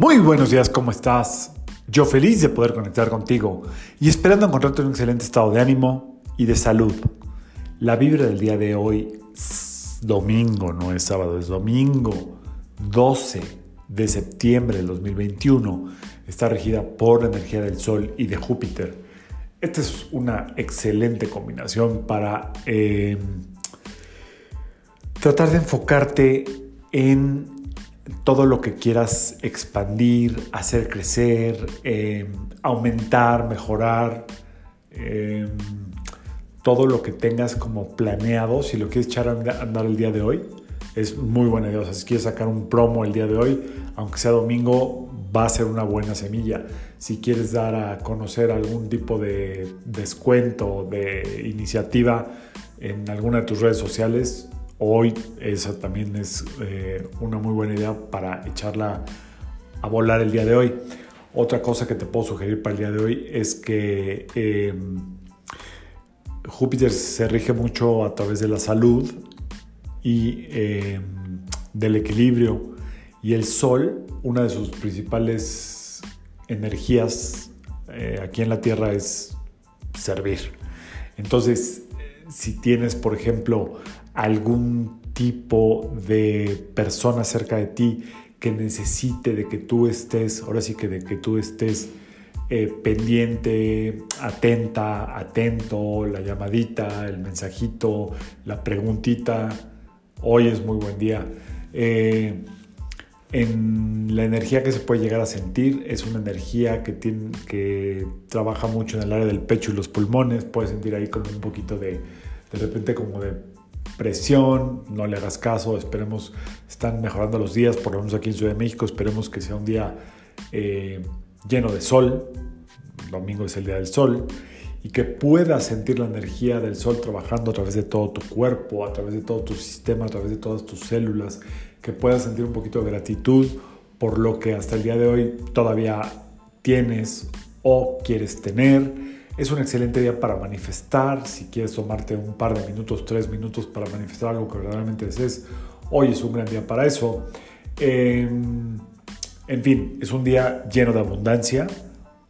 Muy buenos días, ¿cómo estás? Yo feliz de poder conectar contigo y esperando encontrarte en un excelente estado de ánimo y de salud. La vibra del día de hoy, domingo, no es sábado, es domingo 12 de septiembre del 2021, está regida por la energía del Sol y de Júpiter. Esta es una excelente combinación para eh, tratar de enfocarte en todo lo que quieras expandir, hacer crecer, eh, aumentar, mejorar, eh, todo lo que tengas como planeado, si lo quieres echar a andar el día de hoy, es muy buena idea. Si quieres sacar un promo el día de hoy, aunque sea domingo, va a ser una buena semilla. Si quieres dar a conocer algún tipo de descuento, de iniciativa en alguna de tus redes sociales, hoy esa también es eh, una muy buena idea para echarla a volar el día de hoy. Otra cosa que te puedo sugerir para el día de hoy es que em, Júpiter se rige mucho a través de la salud y em, del equilibrio y el Sol, una de sus principales energías eh, aquí en la Tierra es servir. Entonces, si tienes, por ejemplo, algún tipo de persona cerca de ti que necesite de que tú estés, ahora sí que de que tú estés eh, pendiente, atenta, atento, la llamadita, el mensajito, la preguntita, hoy es muy buen día. Eh, en la energía que se puede llegar a sentir es una energía que, tiene, que trabaja mucho en el área del pecho y los pulmones, puedes sentir ahí como un poquito de, de repente como de presión, no le hagas caso, esperemos, están mejorando los días, por lo menos aquí en Ciudad de México, esperemos que sea un día eh, lleno de sol, domingo es el día del sol, y que puedas sentir la energía del sol trabajando a través de todo tu cuerpo, a través de todo tu sistema, a través de todas tus células, que puedas sentir un poquito de gratitud por lo que hasta el día de hoy todavía tienes o quieres tener es un excelente día para manifestar. Si quieres tomarte un par de minutos, tres minutos para manifestar algo que verdaderamente desees, hoy es un gran día para eso. Em, en fin, es un día lleno de abundancia.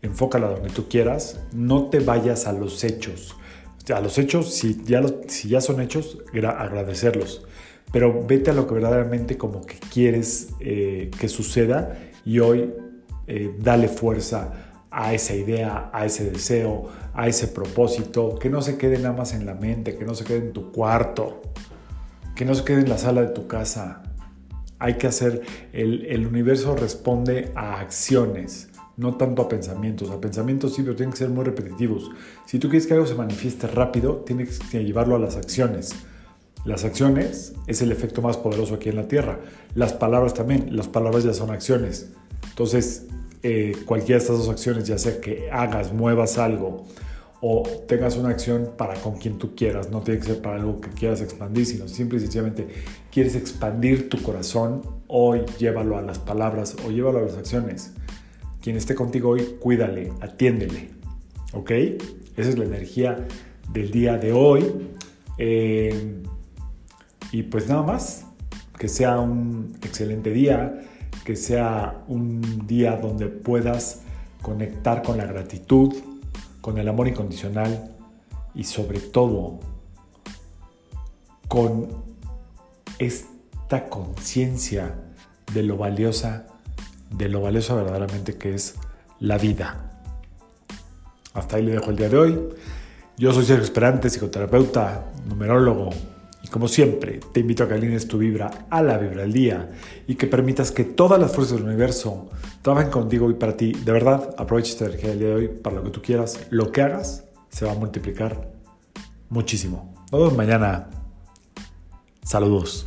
Enfócala donde tú quieras. No te vayas a los hechos. A los hechos, si ya, si ya son hechos, agradecerlos. Pero vete a lo que verdaderamente como que quieres eh, que suceda y hoy eh, dale fuerza a esa idea, a ese deseo, a ese propósito, que no se quede nada más en la mente, que no se quede en tu cuarto, que no se quede en la sala de tu casa. Hay que hacer, el, universo responde a acciones, no tanto a pensamientos. A pensamientos sí, pero tienen que ser muy repetitivos. Si tú quieres que algo se manifieste rápido, tienes que llevarlo a las acciones. Las acciones es el efecto más poderoso aquí en la Tierra. Las palabras también, las palabras ya son acciones. Entonces, eh, cualquiera de estas dos acciones, ya sea que hagas, muevas algo o tengas una acción para con quien tú quieras, no tiene que ser para algo que quieras expandir, sino simple y sencillamente quieres expandir tu corazón, hoy llévalo a las palabras o llévalo a las acciones. Quien esté contigo hoy, cuídale, atiéndele. ¿Ok? Esa es la energía del día de hoy. Eh, y pues nada más, que sea un excelente día que sea un día donde puedas conectar con la gratitud, con el amor incondicional y sobre todo con esta conciencia de lo valiosa, de lo valiosa verdaderamente que es la vida. Hasta ahí le dejo el día de hoy. Yo soy Sergio Esperante, psicoterapeuta, numerólogo, como siempre, te invito a que alines tu vibra a la vibra del día y que permitas que todas las fuerzas del universo trabajen contigo y para ti. De verdad, aprovecha esta energía del día de hoy para lo que tú quieras. Lo que hagas se va a multiplicar muchísimo. Nos vemos mañana. Saludos.